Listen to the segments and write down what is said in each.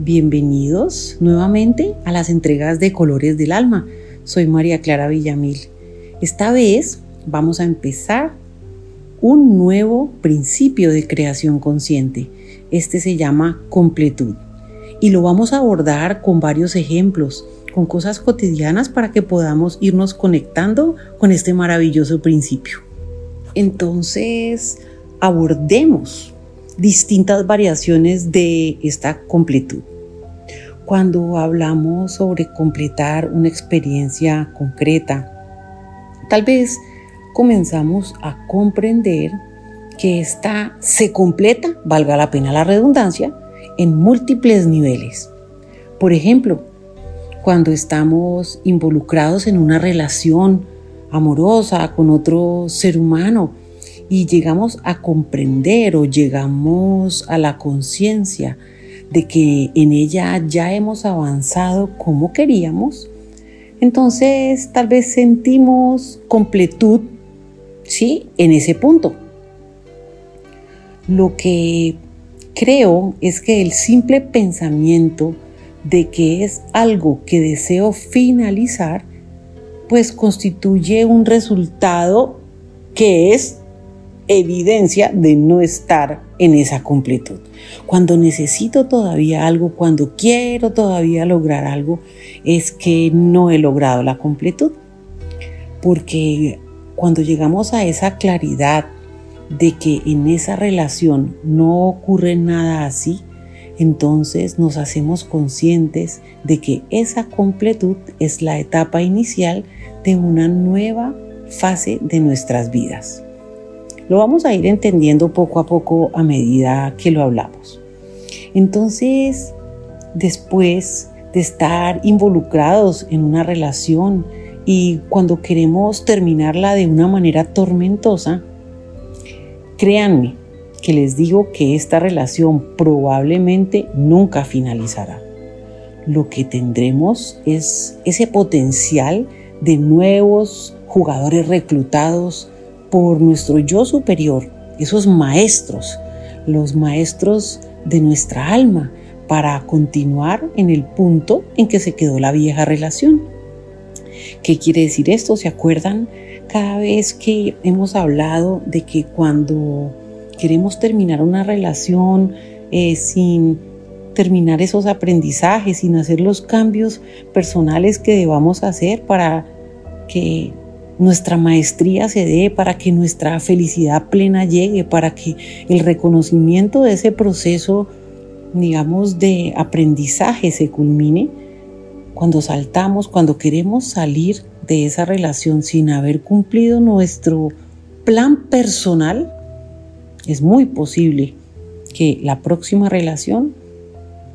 Bienvenidos nuevamente a las entregas de Colores del Alma. Soy María Clara Villamil. Esta vez vamos a empezar un nuevo principio de creación consciente. Este se llama completud y lo vamos a abordar con varios ejemplos, con cosas cotidianas para que podamos irnos conectando con este maravilloso principio. Entonces, abordemos distintas variaciones de esta completud. Cuando hablamos sobre completar una experiencia concreta, tal vez comenzamos a comprender que esta se completa, valga la pena la redundancia, en múltiples niveles. Por ejemplo, cuando estamos involucrados en una relación amorosa con otro ser humano, y llegamos a comprender o llegamos a la conciencia de que en ella ya hemos avanzado como queríamos, entonces tal vez sentimos completud, ¿sí? En ese punto. Lo que creo es que el simple pensamiento de que es algo que deseo finalizar, pues constituye un resultado que es evidencia de no estar en esa completud. Cuando necesito todavía algo, cuando quiero todavía lograr algo, es que no he logrado la completud. Porque cuando llegamos a esa claridad de que en esa relación no ocurre nada así, entonces nos hacemos conscientes de que esa completud es la etapa inicial de una nueva fase de nuestras vidas. Lo vamos a ir entendiendo poco a poco a medida que lo hablamos. Entonces, después de estar involucrados en una relación y cuando queremos terminarla de una manera tormentosa, créanme que les digo que esta relación probablemente nunca finalizará. Lo que tendremos es ese potencial de nuevos jugadores reclutados por nuestro yo superior, esos maestros, los maestros de nuestra alma, para continuar en el punto en que se quedó la vieja relación. ¿Qué quiere decir esto? ¿Se acuerdan cada vez que hemos hablado de que cuando queremos terminar una relación eh, sin terminar esos aprendizajes, sin hacer los cambios personales que debamos hacer para que nuestra maestría se dé, para que nuestra felicidad plena llegue, para que el reconocimiento de ese proceso, digamos, de aprendizaje se culmine, cuando saltamos, cuando queremos salir de esa relación sin haber cumplido nuestro plan personal, es muy posible que la próxima relación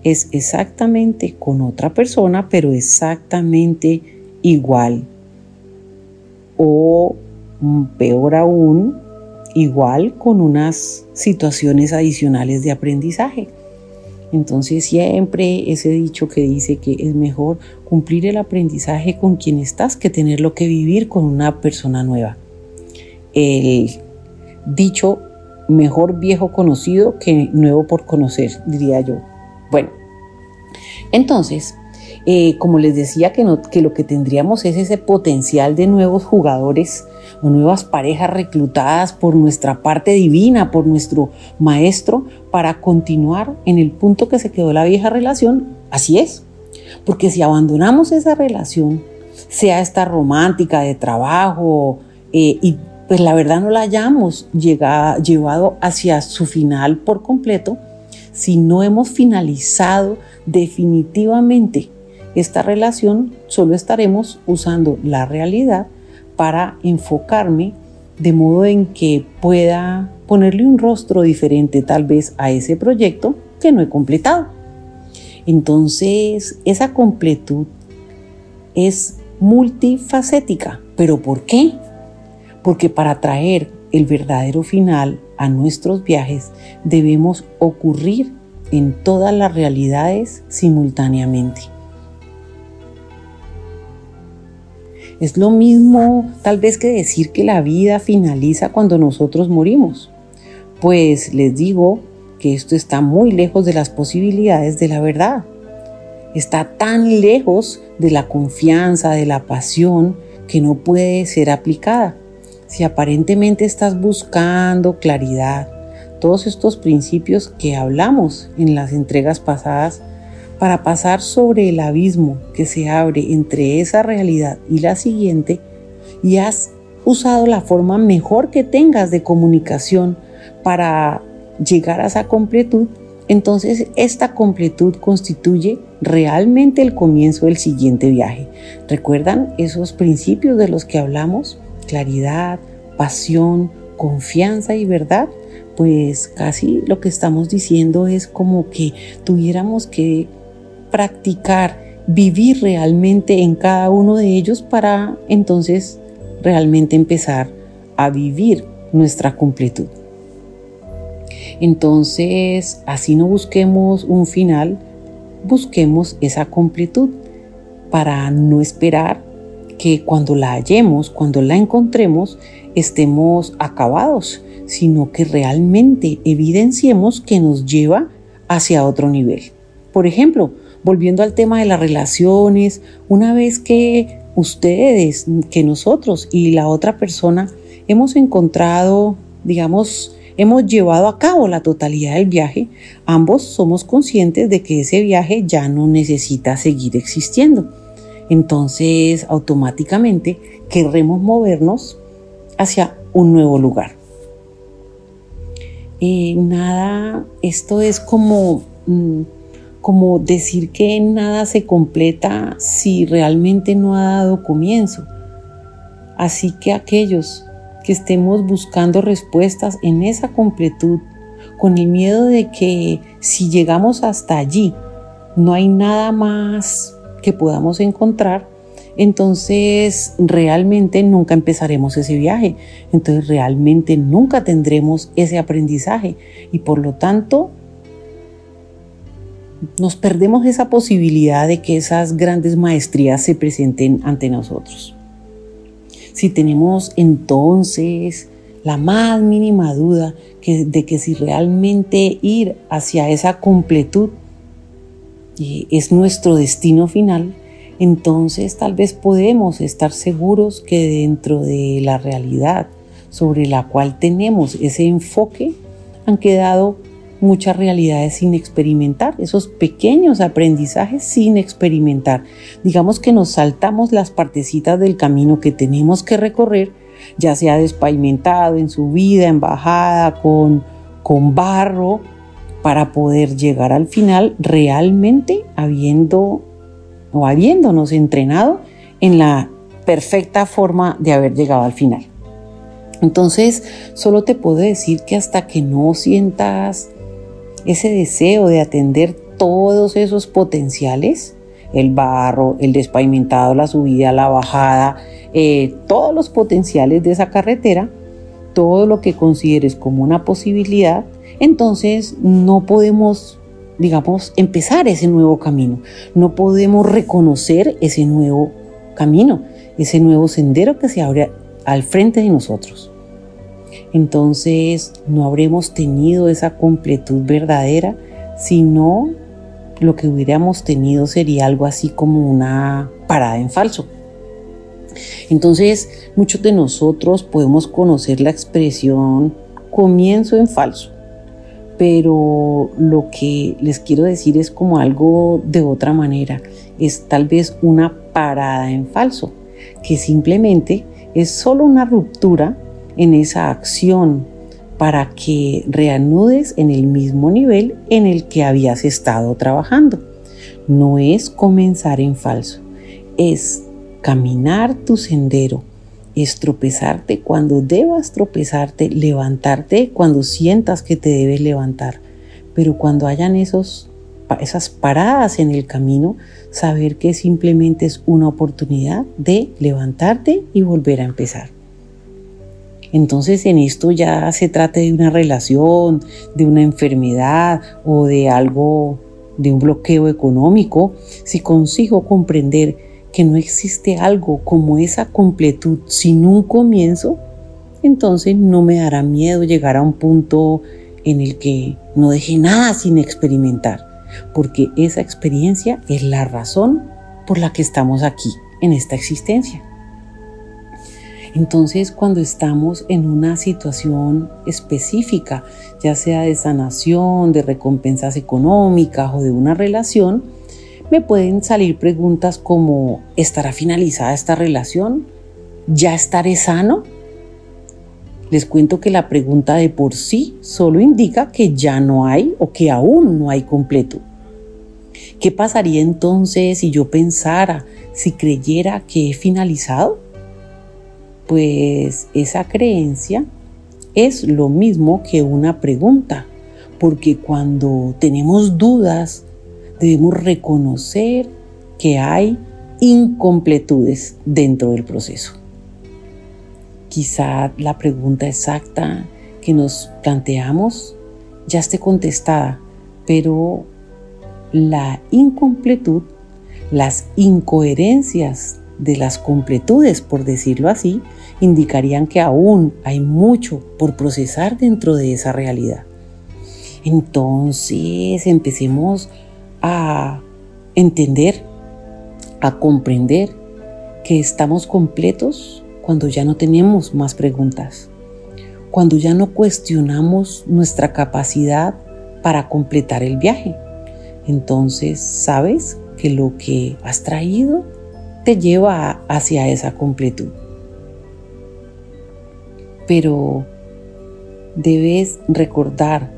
es exactamente con otra persona, pero exactamente igual o mm, peor aún, igual con unas situaciones adicionales de aprendizaje. Entonces siempre ese dicho que dice que es mejor cumplir el aprendizaje con quien estás que tenerlo que vivir con una persona nueva. El dicho mejor viejo conocido que nuevo por conocer, diría yo. Bueno, entonces eh, como les decía, que, lo que tendríamos es ese potencial de nuevos jugadores o nuevas parejas reclutadas por nuestra parte divina, por nuestro maestro, para continuar en el punto que se quedó la vieja relación. Así es. Porque si abandonamos esa relación, sea esta romántica de trabajo, eh, y pues la verdad no la hayamos llevado hacia su final por completo, si no hemos finalizado definitivamente esta relación solo estaremos usando la realidad para enfocarme de modo en que pueda ponerle un rostro diferente tal vez a ese proyecto que no he completado. Entonces, esa completud es multifacética. ¿Pero por qué? Porque para traer el verdadero final a nuestros viajes debemos ocurrir en todas las realidades simultáneamente. Es lo mismo tal vez que decir que la vida finaliza cuando nosotros morimos. Pues les digo que esto está muy lejos de las posibilidades de la verdad. Está tan lejos de la confianza, de la pasión, que no puede ser aplicada. Si aparentemente estás buscando claridad, todos estos principios que hablamos en las entregas pasadas, para pasar sobre el abismo que se abre entre esa realidad y la siguiente, y has usado la forma mejor que tengas de comunicación para llegar a esa completud, entonces esta completud constituye realmente el comienzo del siguiente viaje. ¿Recuerdan esos principios de los que hablamos? Claridad, pasión, confianza y verdad. Pues casi lo que estamos diciendo es como que tuviéramos que practicar, vivir realmente en cada uno de ellos para entonces realmente empezar a vivir nuestra completud. Entonces, así no busquemos un final, busquemos esa completud para no esperar que cuando la hallemos, cuando la encontremos, estemos acabados, sino que realmente evidenciemos que nos lleva hacia otro nivel. Por ejemplo, volviendo al tema de las relaciones, una vez que ustedes, que nosotros y la otra persona hemos encontrado, digamos, hemos llevado a cabo la totalidad del viaje, ambos somos conscientes de que ese viaje ya no necesita seguir existiendo. Entonces, automáticamente querremos movernos hacia un nuevo lugar. Eh, nada, esto es como, mm, como decir que nada se completa si realmente no ha dado comienzo. Así que aquellos que estemos buscando respuestas en esa completud, con el miedo de que si llegamos hasta allí no hay nada más que podamos encontrar, entonces realmente nunca empezaremos ese viaje, entonces realmente nunca tendremos ese aprendizaje y por lo tanto nos perdemos esa posibilidad de que esas grandes maestrías se presenten ante nosotros. Si tenemos entonces la más mínima duda de que si realmente ir hacia esa completud es nuestro destino final, entonces tal vez podemos estar seguros que dentro de la realidad sobre la cual tenemos ese enfoque han quedado muchas realidades sin experimentar, esos pequeños aprendizajes sin experimentar. Digamos que nos saltamos las partecitas del camino que tenemos que recorrer, ya sea despavimentado, en subida, en bajada, con, con barro, para poder llegar al final realmente habiendo o habiéndonos entrenado en la perfecta forma de haber llegado al final. Entonces, solo te puedo decir que hasta que no sientas ese deseo de atender todos esos potenciales, el barro, el despavimentado, la subida, la bajada, eh, todos los potenciales de esa carretera, todo lo que consideres como una posibilidad, entonces no podemos, digamos, empezar ese nuevo camino, no podemos reconocer ese nuevo camino, ese nuevo sendero que se abre al frente de nosotros entonces no habremos tenido esa completud verdadera, sino lo que hubiéramos tenido sería algo así como una parada en falso. Entonces, muchos de nosotros podemos conocer la expresión comienzo en falso, pero lo que les quiero decir es como algo de otra manera, es tal vez una parada en falso, que simplemente es solo una ruptura en esa acción para que reanudes en el mismo nivel en el que habías estado trabajando. No es comenzar en falso, es caminar tu sendero, es tropezarte cuando debas tropezarte, levantarte cuando sientas que te debes levantar. Pero cuando hayan esos esas paradas en el camino, saber que simplemente es una oportunidad de levantarte y volver a empezar. Entonces en esto ya se trate de una relación, de una enfermedad o de algo, de un bloqueo económico, si consigo comprender que no existe algo como esa completud sin un comienzo, entonces no me dará miedo llegar a un punto en el que no deje nada sin experimentar, porque esa experiencia es la razón por la que estamos aquí, en esta existencia. Entonces, cuando estamos en una situación específica, ya sea de sanación, de recompensas económicas o de una relación, me pueden salir preguntas como, ¿estará finalizada esta relación? ¿Ya estaré sano? Les cuento que la pregunta de por sí solo indica que ya no hay o que aún no hay completo. ¿Qué pasaría entonces si yo pensara, si creyera que he finalizado? Pues esa creencia es lo mismo que una pregunta, porque cuando tenemos dudas debemos reconocer que hay incompletudes dentro del proceso. Quizá la pregunta exacta que nos planteamos ya esté contestada, pero la incompletud, las incoherencias de las completudes, por decirlo así, indicarían que aún hay mucho por procesar dentro de esa realidad. Entonces empecemos a entender, a comprender que estamos completos cuando ya no tenemos más preguntas, cuando ya no cuestionamos nuestra capacidad para completar el viaje. Entonces sabes que lo que has traído te lleva hacia esa completud. Pero debes recordar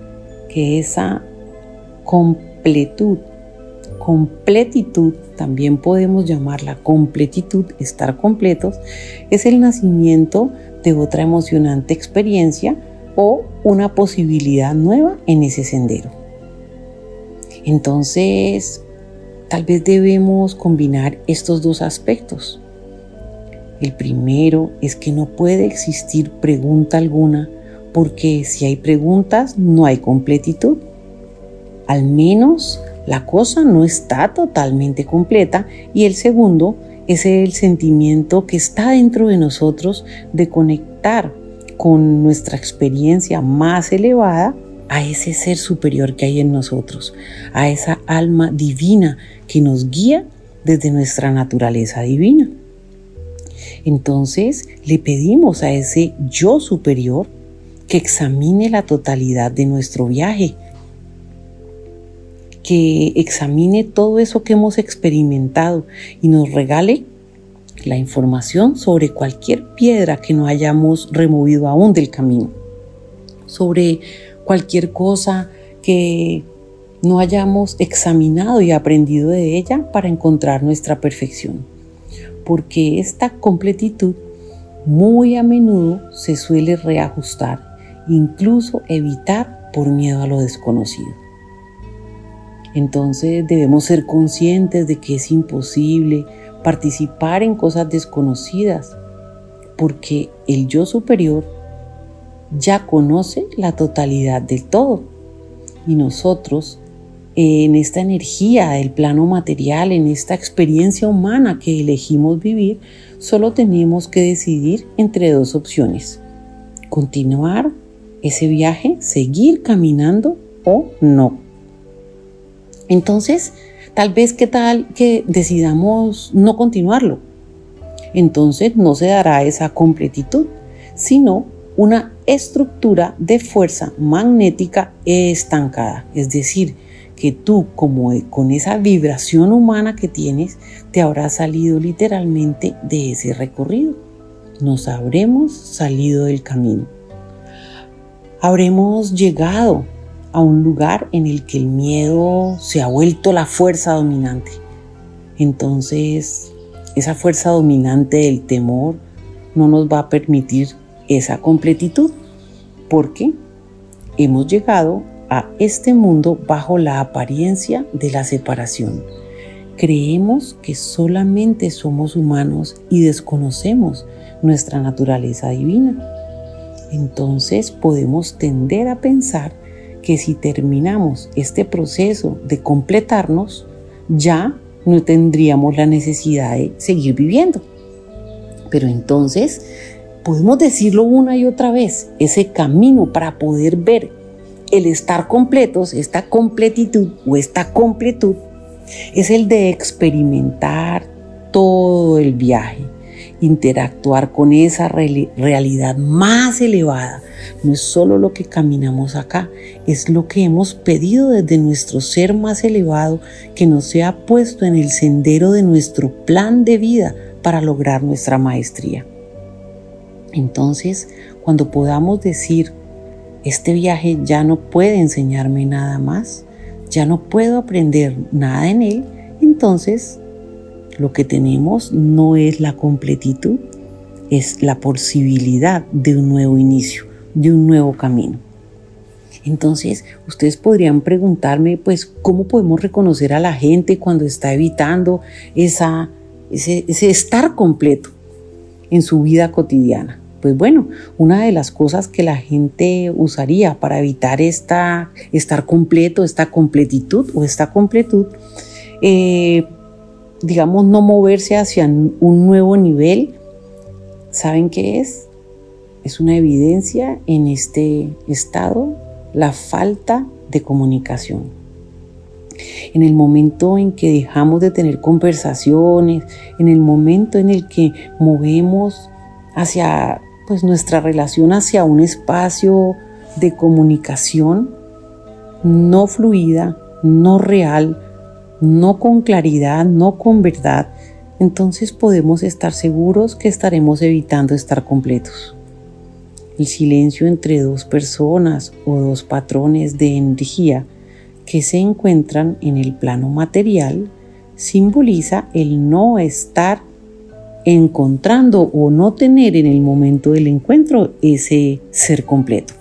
que esa completud, completitud, también podemos llamarla completitud, estar completos, es el nacimiento de otra emocionante experiencia o una posibilidad nueva en ese sendero. Entonces, tal vez debemos combinar estos dos aspectos. El primero es que no puede existir pregunta alguna porque si hay preguntas no hay completitud. Al menos la cosa no está totalmente completa y el segundo es el sentimiento que está dentro de nosotros de conectar con nuestra experiencia más elevada a ese ser superior que hay en nosotros, a esa alma divina que nos guía desde nuestra naturaleza divina. Entonces le pedimos a ese yo superior que examine la totalidad de nuestro viaje, que examine todo eso que hemos experimentado y nos regale la información sobre cualquier piedra que no hayamos removido aún del camino, sobre cualquier cosa que no hayamos examinado y aprendido de ella para encontrar nuestra perfección. Porque esta completitud muy a menudo se suele reajustar, incluso evitar por miedo a lo desconocido. Entonces debemos ser conscientes de que es imposible participar en cosas desconocidas, porque el yo superior ya conoce la totalidad del todo. Y nosotros, en esta energía del plano material, en esta experiencia humana que elegimos vivir, solo tenemos que decidir entre dos opciones. Continuar ese viaje, seguir caminando o no. Entonces, tal vez que tal que decidamos no continuarlo. Entonces no se dará esa completitud, sino una estructura de fuerza magnética estancada. Es decir, que tú como con esa vibración humana que tienes, te habrás salido literalmente de ese recorrido. Nos habremos salido del camino. Habremos llegado a un lugar en el que el miedo se ha vuelto la fuerza dominante. Entonces, esa fuerza dominante del temor no nos va a permitir esa completitud, porque hemos llegado a este mundo bajo la apariencia de la separación. Creemos que solamente somos humanos y desconocemos nuestra naturaleza divina. Entonces podemos tender a pensar que si terminamos este proceso de completarnos, ya no tendríamos la necesidad de seguir viviendo. Pero entonces podemos decirlo una y otra vez, ese camino para poder ver el estar completos, esta completitud o esta completud es el de experimentar todo el viaje, interactuar con esa realidad más elevada. No es solo lo que caminamos acá, es lo que hemos pedido desde nuestro ser más elevado que nos sea puesto en el sendero de nuestro plan de vida para lograr nuestra maestría. Entonces, cuando podamos decir, este viaje ya no puede enseñarme nada más, ya no puedo aprender nada en él, entonces lo que tenemos no es la completitud, es la posibilidad de un nuevo inicio, de un nuevo camino. Entonces, ustedes podrían preguntarme, pues, ¿cómo podemos reconocer a la gente cuando está evitando esa, ese, ese estar completo en su vida cotidiana? Pues bueno, una de las cosas que la gente usaría para evitar esta, estar completo, esta completitud o esta completud, eh, digamos, no moverse hacia un nuevo nivel, ¿saben qué es? Es una evidencia en este estado la falta de comunicación. En el momento en que dejamos de tener conversaciones, en el momento en el que movemos hacia pues nuestra relación hacia un espacio de comunicación no fluida, no real, no con claridad, no con verdad, entonces podemos estar seguros que estaremos evitando estar completos. El silencio entre dos personas o dos patrones de energía que se encuentran en el plano material simboliza el no estar encontrando o no tener en el momento del encuentro ese ser completo.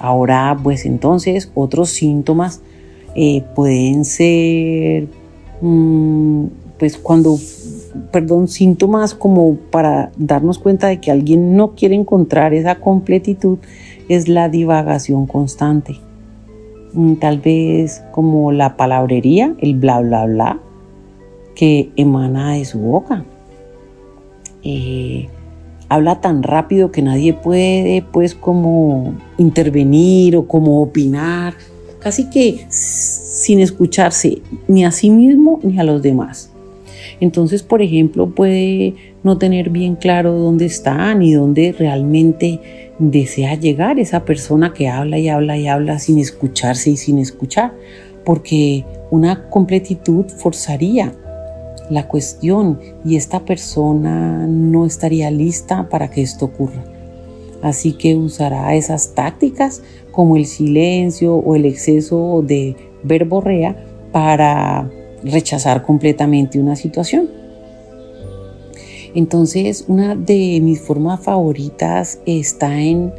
Ahora, pues entonces otros síntomas eh, pueden ser, mm, pues cuando, perdón, síntomas como para darnos cuenta de que alguien no quiere encontrar esa completitud, es la divagación constante. Mm, tal vez como la palabrería, el bla, bla, bla, que emana de su boca habla tan rápido que nadie puede pues como intervenir o como opinar, casi que sin escucharse ni a sí mismo ni a los demás. Entonces, por ejemplo, puede no tener bien claro dónde está ni dónde realmente desea llegar esa persona que habla y habla y habla sin escucharse y sin escuchar, porque una completitud forzaría la cuestión y esta persona no estaría lista para que esto ocurra. Así que usará esas tácticas como el silencio o el exceso de verborrea para rechazar completamente una situación. Entonces, una de mis formas favoritas está en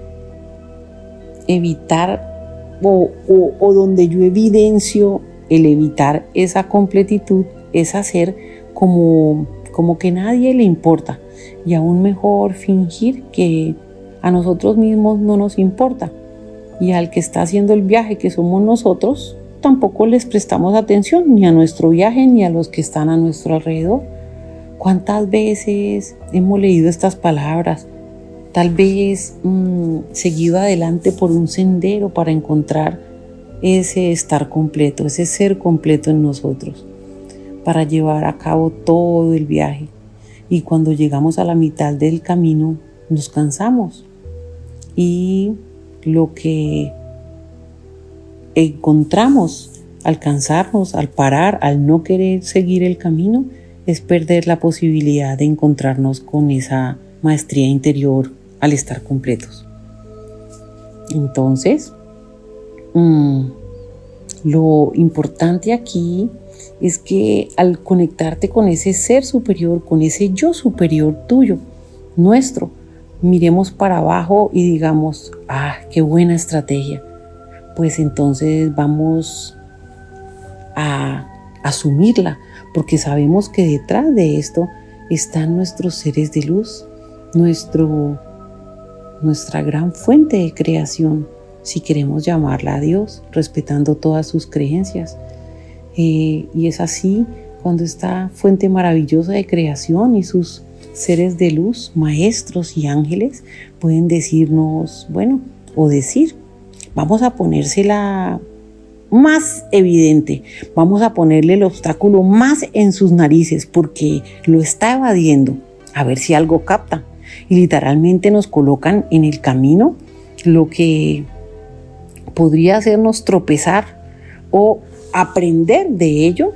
evitar o, o donde yo evidencio el evitar esa completitud es hacer como, como que nadie le importa y aún mejor fingir que a nosotros mismos no nos importa y al que está haciendo el viaje que somos nosotros tampoco les prestamos atención ni a nuestro viaje ni a los que están a nuestro alrededor. ¿Cuántas veces hemos leído estas palabras? Tal vez mm, seguido adelante por un sendero para encontrar ese estar completo, ese ser completo en nosotros para llevar a cabo todo el viaje. Y cuando llegamos a la mitad del camino, nos cansamos. Y lo que encontramos al cansarnos, al parar, al no querer seguir el camino, es perder la posibilidad de encontrarnos con esa maestría interior al estar completos. Entonces, mm, lo importante aquí es que al conectarte con ese ser superior, con ese yo superior tuyo, nuestro, miremos para abajo y digamos, ah, qué buena estrategia. pues entonces vamos a asumirla, porque sabemos que detrás de esto están nuestros seres de luz, nuestro, nuestra gran fuente de creación, si queremos llamarla a Dios, respetando todas sus creencias. Eh, y es así cuando esta fuente maravillosa de creación y sus seres de luz, maestros y ángeles, pueden decirnos, bueno, o decir, vamos a ponérsela más evidente, vamos a ponerle el obstáculo más en sus narices porque lo está evadiendo, a ver si algo capta. Y literalmente nos colocan en el camino lo que podría hacernos tropezar o aprender de ello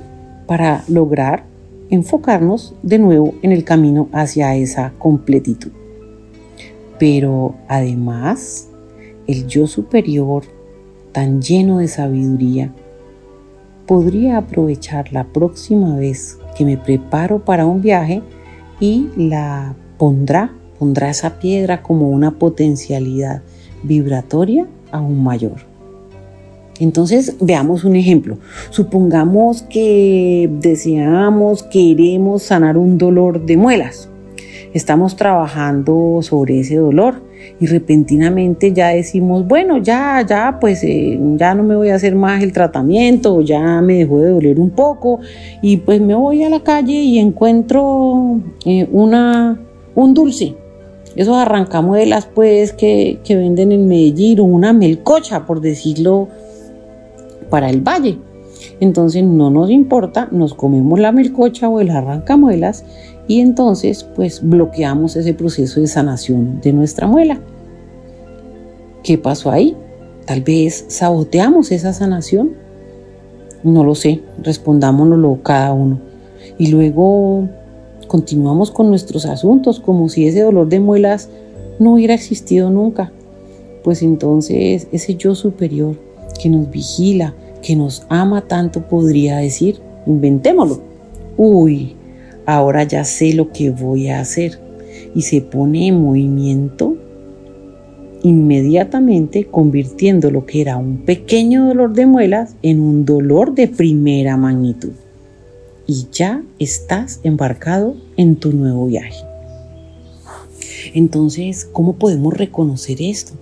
para lograr enfocarnos de nuevo en el camino hacia esa completitud. Pero además, el yo superior, tan lleno de sabiduría, podría aprovechar la próxima vez que me preparo para un viaje y la pondrá, pondrá esa piedra como una potencialidad vibratoria aún mayor. Entonces, veamos un ejemplo. Supongamos que deseamos, queremos sanar un dolor de muelas. Estamos trabajando sobre ese dolor y repentinamente ya decimos, bueno, ya, ya, pues eh, ya no me voy a hacer más el tratamiento, ya me dejó de doler un poco y pues me voy a la calle y encuentro eh, una, un dulce. Esos arrancamuelas pues que, que venden en Medellín o una melcocha, por decirlo para el valle. Entonces no nos importa, nos comemos la melcocha o el arrancamuelas y entonces pues bloqueamos ese proceso de sanación de nuestra muela. ¿Qué pasó ahí? Tal vez saboteamos esa sanación. No lo sé, respondámonoslo cada uno. Y luego continuamos con nuestros asuntos como si ese dolor de muelas no hubiera existido nunca. Pues entonces ese yo superior que nos vigila, que nos ama tanto, podría decir, inventémoslo. Uy, ahora ya sé lo que voy a hacer. Y se pone en movimiento inmediatamente convirtiendo lo que era un pequeño dolor de muelas en un dolor de primera magnitud. Y ya estás embarcado en tu nuevo viaje. Entonces, ¿cómo podemos reconocer esto?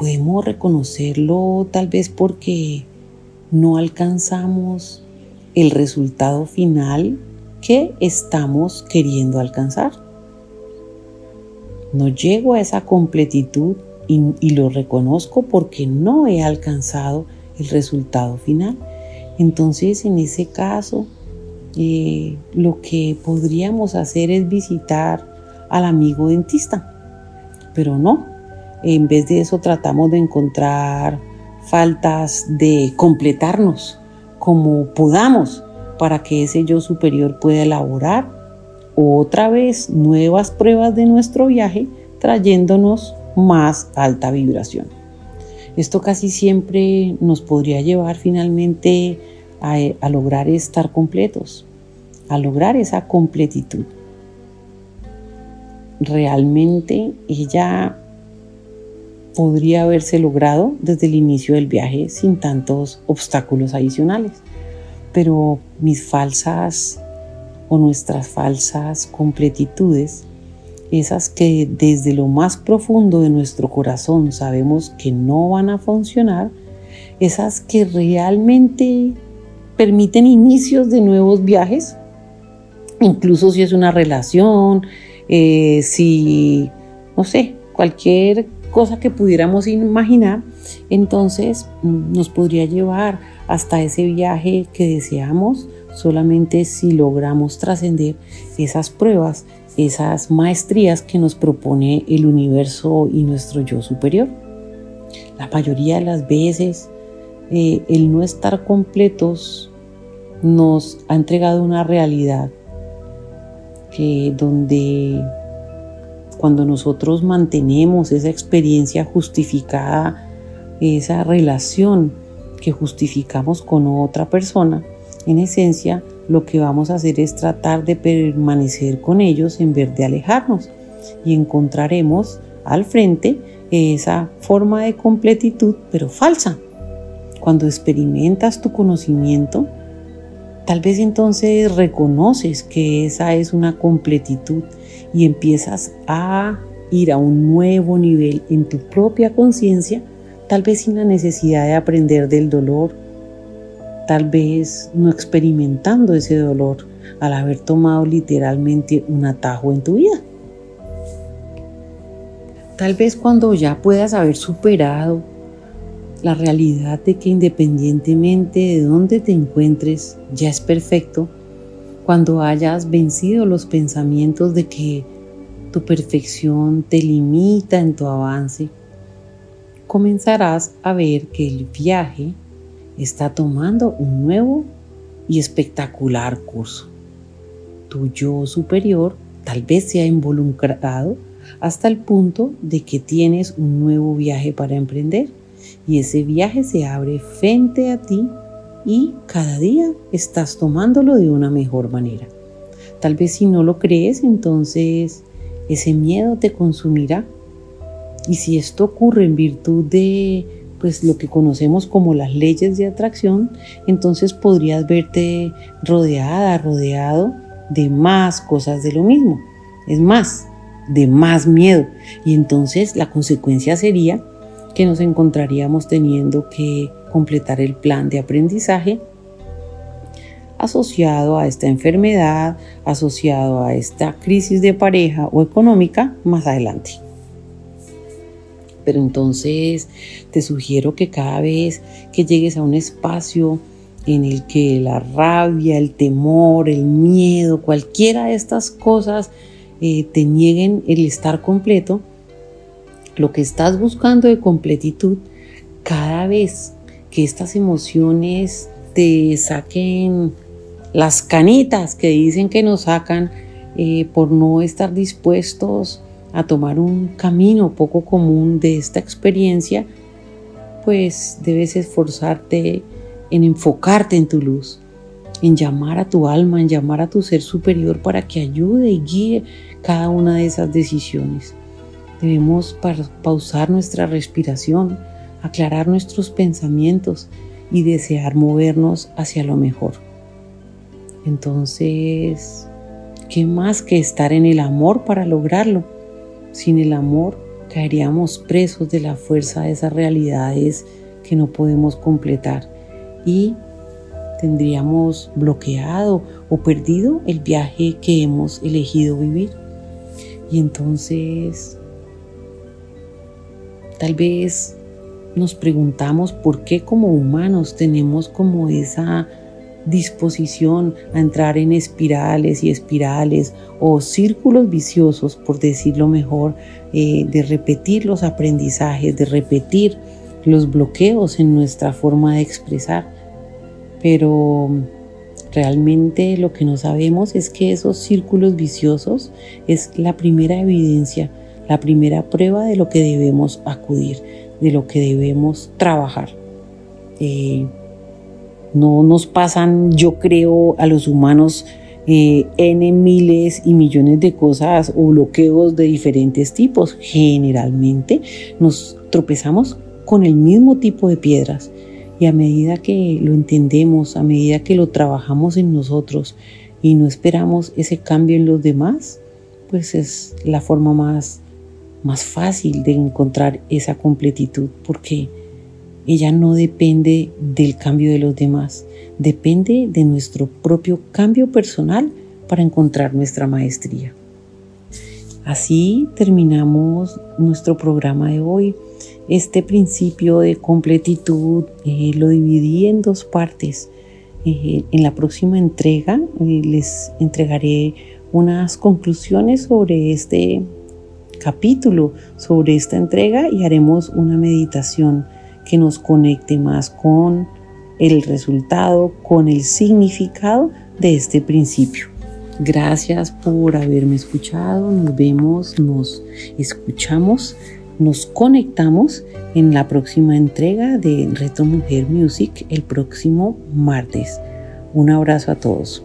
Podemos reconocerlo tal vez porque no alcanzamos el resultado final que estamos queriendo alcanzar. No llego a esa completitud y, lo reconozco porque no he alcanzado el resultado final. Entonces, en ese caso, eh, lo que podríamos hacer es visitar al amigo dentista. Pero no, en vez de eso tratamos de encontrar faltas de completarnos como podamos para que ese yo superior pueda elaborar otra vez nuevas pruebas de nuestro viaje trayéndonos más alta vibración. Esto casi siempre nos podría llevar finalmente a, lograr estar completos, a lograr esa completitud. Realmente ella podría haberse logrado desde el inicio del viaje sin tantos obstáculos adicionales. Pero mis falsas o nuestras falsas completitudes, esas que desde lo más profundo de nuestro corazón sabemos que no van a funcionar, esas que realmente permiten inicios de nuevos viajes, incluso si es una relación, eh, si, no sé, cualquier cosa que pudiéramos imaginar, entonces mm, nos podría llevar hasta ese viaje que deseamos solamente si logramos trascender esas pruebas, esas maestrías que nos propone el universo y nuestro yo superior. La mayoría de las veces eh, el no estar completos nos ha entregado una realidad que donde cuando nosotros mantenemos esa experiencia justificada, esa relación que justificamos con otra persona, en esencia lo que vamos a hacer es tratar de permanecer con ellos en vez de alejarnos. Y encontraremos al frente esa forma de completitud pero falsa, cuando experimentas tu conocimiento, tal vez entonces reconoces que esa es una completitud y empiezas a ir a un nuevo nivel en tu propia conciencia, tal vez sin la necesidad de aprender del dolor, tal vez no experimentando ese dolor al haber tomado literalmente un atajo en tu vida. Tal vez cuando ya puedas haber superado la realidad de que independientemente de dónde te encuentres, ya es perfecto, cuando hayas vencido los pensamientos de que tu perfección te limita en tu avance, comenzarás a ver que el viaje está tomando un nuevo y espectacular curso. Tu yo superior tal vez se ha involucrado hasta el punto de que tienes un nuevo viaje para emprender y ese viaje se abre frente a ti y cada día estás tomándolo de una mejor manera. Tal vez si no lo crees, entonces ese miedo te consumirá. Y si esto ocurre en virtud de pues lo que conocemos como las leyes de atracción, entonces podrías verte rodeada, rodeado de más cosas de lo mismo. Es más, de más miedo. Y entonces la consecuencia sería que nos encontraríamos teniendo que completar el plan de aprendizaje asociado a esta enfermedad, asociado a esta crisis de pareja o económica más adelante. Pero entonces te sugiero que cada vez que llegues a un espacio en el que la rabia, el temor, el miedo, cualquiera de estas cosas eh, te nieguen el estar completo, lo que estás buscando de completitud, cada vez que estas emociones te saquen las canitas que dicen que nos sacan eh, por no estar dispuestos a tomar un camino poco común de esta experiencia, pues debes esforzarte en enfocarte en tu luz, en llamar a tu alma, en llamar a tu ser superior para que ayude y guíe cada una de esas decisiones. Debemos pausar nuestra respiración, aclarar nuestros pensamientos y desear movernos hacia lo mejor. Entonces, ¿qué más que estar en el amor para lograrlo? Sin el amor caeríamos presos de la fuerza de esas realidades que no podemos completar y tendríamos bloqueado o perdido el viaje que hemos elegido vivir. Y entonces tal vez nos preguntamos por qué como humanos tenemos como esa disposición a entrar en espirales y espirales o círculos viciosos, por decirlo mejor, eh, de repetir los aprendizajes, de repetir los bloqueos en nuestra forma de expresar. Pero realmente lo que no sabemos es que esos círculos viciosos es la primera evidencia, la primera prueba de lo que debemos acudir, de lo que debemos trabajar. Eh, no nos pasan, yo creo, a los humanos eh, N miles y millones de cosas o bloqueos de diferentes tipos. Generalmente nos tropezamos con el mismo tipo de piedras y a medida que lo entendemos, a medida que lo trabajamos en nosotros y no esperamos ese cambio en los demás, pues es la forma más, más fácil de encontrar esa completitud porque ella no depende del cambio de los demás, depende de nuestro propio cambio personal para encontrar nuestra maestría. Así terminamos nuestro programa de hoy. Este principio de completitud eh, lo dividí en dos partes. Eh, en la próxima entrega eh, les entregaré unas conclusiones sobre este capítulo, sobre esta entrega y haremos una meditación que nos conecte más con el resultado, con el significado de este principio. Gracias por haberme escuchado. Nos vemos, nos escuchamos, nos conectamos en la próxima entrega de Reto Mujer Music el próximo martes. Un abrazo a todos.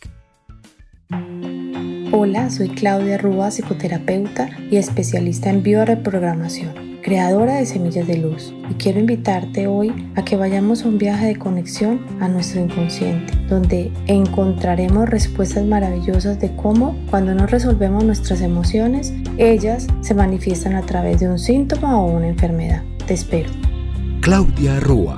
Hola, soy Claudia Rúa, psicoterapeuta y especialista en bioreprogramación, creadora de Semillas de Luz, y quiero invitarte hoy a que vayamos a un viaje de conexión a nuestro inconsciente, donde encontraremos respuestas maravillosas de cómo, cuando no resolvemos nuestras emociones, ellas se manifiestan a través de un síntoma o una enfermedad. Te espero. Claudia Rúa